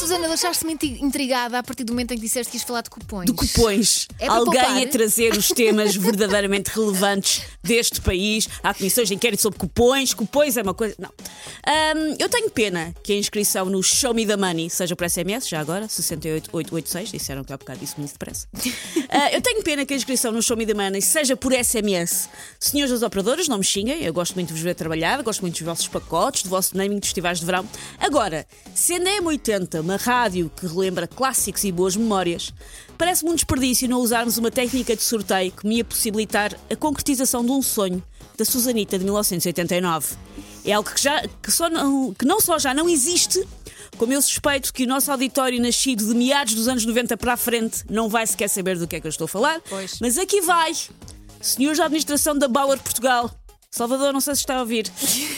Susana, deixaste-me intrigada a partir do momento em que disseste que ias falar de cupões. de cupões. É Alguém poupar? a trazer os temas verdadeiramente relevantes deste país. Há comissões de inquérito sobre cupões. Cupões é uma coisa. Não. Ahm, eu tenho pena que a inscrição no Show Me the Money seja por SMS, já agora, 68886. Disseram que há bocado disse muito depressa. Ah, eu tenho pena que a inscrição no Show Me the Money seja por SMS. Senhores das operadoras, não me xinguem. Eu gosto muito de vos ver trabalhar, gosto muito dos vossos pacotes, do vosso naming dos festivais de verão. Agora, sendo a M80 uma rádio que relembra clássicos e boas memórias, parece-me um desperdício não usarmos uma técnica de sorteio que me ia possibilitar a concretização de um sonho da Susanita de 1989. É algo que, já, que, só não, que não só já não existe, como eu suspeito que o nosso auditório nascido de meados dos anos 90 para a frente não vai sequer saber do que é que eu estou a falar. Pois. Mas aqui vai, senhores da administração da Bauer Portugal. Salvador, não sei se está a ouvir.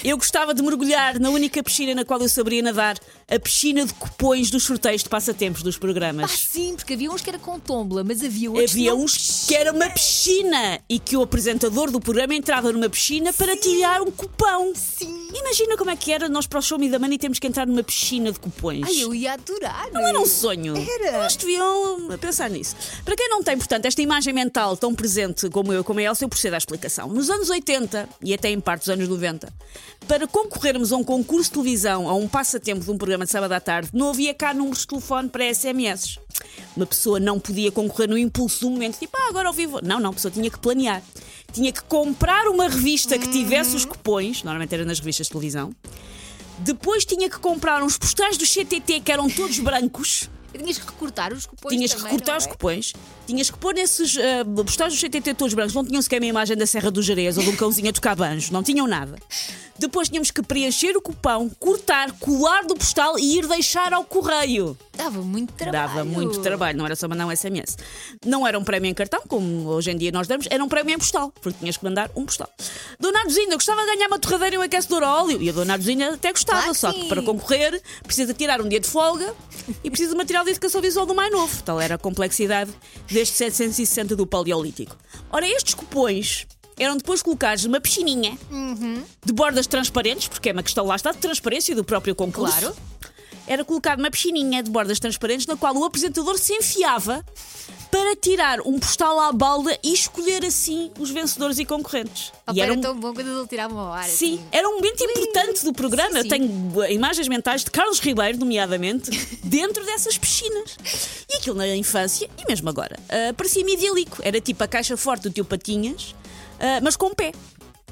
Eu gostava de mergulhar na única piscina na qual eu saberia nadar, a piscina de cupões dos sorteios de passatempos dos Ah, programas. sim, porque havia uns que era com tombola, mas havia outros Havia não. uns que era uma piscina e que o apresentador do programa entrava numa piscina para tirar um cupão. Sim. Imagina como é que era nós para o Show Me da Money temos que entrar numa piscina de cupões. Ai, eu ia adorar. Não era um sonho. Era. Nós deviam pensar nisso. Para quem não tem, portanto, esta imagem mental tão presente como eu, como a Elsa, eu procedo à explicação. Nos anos 80 e até em parte dos anos 90, para concorrermos a um concurso de televisão, a um passatempo de um programa de sábado à tarde, não havia cá números de telefone para SMS. Uma pessoa não podia concorrer no impulso do momento, tipo, ah, agora ao vivo. Não, não, a pessoa tinha que planear. Tinha que comprar uma revista que tivesse os cupões, normalmente era nas revistas de televisão. Depois tinha que comprar uns postais do CTT que eram todos brancos. E tinhas que recortar os cupões. Tinhas que também, recortar não os é? cupões, tinhas que pôr nesses ah, postais do CTT todos brancos, não tinham sequer uma imagem da Serra do Jerez ou de um cãozinho a tocar banjo, não tinham nada. Depois tínhamos que preencher o cupão, cortar, colar do postal e ir deixar ao correio. Dava muito trabalho. Dava muito trabalho, não era só mandar um SMS. Não era um prémio em cartão, como hoje em dia nós damos, era um prémio em postal, porque tinhas que mandar um postal. Dona Arduzinha, gostava de ganhar uma torradeira e um aquecedor a óleo. E a Dona Arduzinha até gostava, Claro que só que para concorrer precisa tirar um dia de folga e precisa de material de educação visual do mais novo. Tal era a complexidade deste 760 do Paleolítico. Ora, estes cupões eram depois colocados numa piscininha de bordas transparentes, porque é uma questão lá está de transparência do próprio concurso. Claro. Era colocado uma piscininha de bordas transparentes na qual o apresentador se enfiava para tirar um postal à balda e escolher assim os vencedores e concorrentes. Opa, e era era um... tão bom quando ele tirava uma hora. Sim, assim. era um momento importante do programa. Sim, Eu sim. tenho eh, imagens mentais de Carlos Ribeiro, nomeadamente, dentro dessas piscinas. E aquilo na infância, e mesmo agora, ah, parecia-me idílico. Era tipo a caixa forte do teu Patinhas, ah, mas com pé.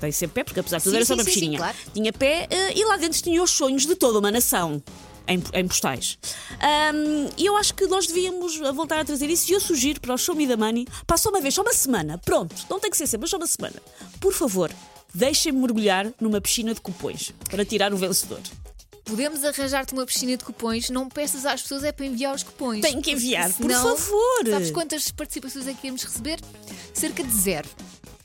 Tem sempre pé, porque apesar de tudo Sim, era só uma piscininha. claro. Tinha pé ah, e lá dentro tinha os sonhos de toda uma nação. Em, em postais. E eu acho que nós devíamos voltar a trazer isso. E eu sugiro para o Show Me the Money, só uma vez, só uma semana, pronto, não tem que ser sempre, mas só uma semana. Por favor, deixem-me mergulhar numa piscina de cupões para tirar o vencedor. Podemos arranjar-te uma piscina de cupões, não peças às pessoas é para enviar os cupões. Tem que enviar, por Senão, favor. Sabes quantas participações é que íamos receber? Cerca de zero.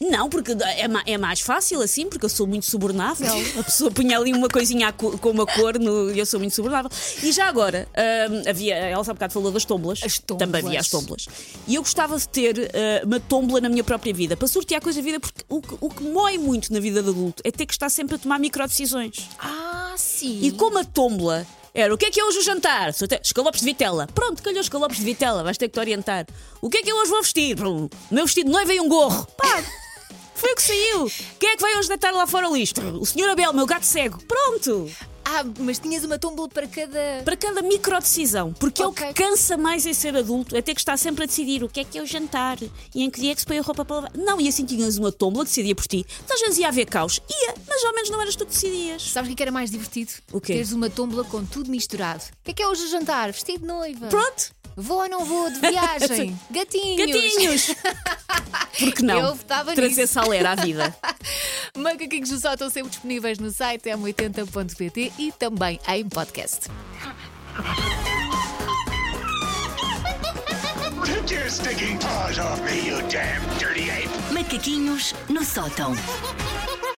Não, porque é, ma- é mais fácil assim, porque eu sou muito subornável. A pessoa punha ali uma coisinha à co- com uma cor no- e eu sou muito subornável. E já agora, hum, havia, ela há bocado falou das tombolas. As. Também havia as tombolas. E eu gostava de ter ah, uma tombola na minha própria vida, para sortear coisas da vida, porque o que, o que mói muito na vida de adulto é ter que estar sempre a tomar microdecisões. Ah, sim. E como a tombola era o que é que é hoje o jantar? Sorte- Escalopes de vitela. Pronto, calhou escalopes de vitela, vais ter que te orientar. O que é que eu hoje vou vestir? O meu vestido de noiva e um gorro. Pá, foi o que saiu. Quem é que vai hoje deitar lá fora o lixo? O senhor Abel, meu gato cego. Pronto. Ah, mas tinhas uma tombola para cada. Para cada microdecisão. Porque é o que cansa mais em ser adulto, é ter que estar sempre a decidir o que é que é o jantar e em que dia é que se põe a roupa para lavar. Não, e assim tinhas uma tombola que decidia por ti. Então, Às vezes ia haver caos. Ia, mas ao menos não eras tu que decidias. Sabes o que era mais divertido? O quê? Teres uma tombola com tudo misturado. O que é que é hoje o jantar? Vestido de noiva. Pronto. Vou ou não vou de viagem? Gatinhos. Gatinhos! Porque não? Eu votava Trazer nisso. salera à vida. Macaquinhos do Sol estão sempre disponíveis no site m80.pt e também em podcast. Take your stinking paws off me, you damn dirty ape! Macaquinhos no sótão.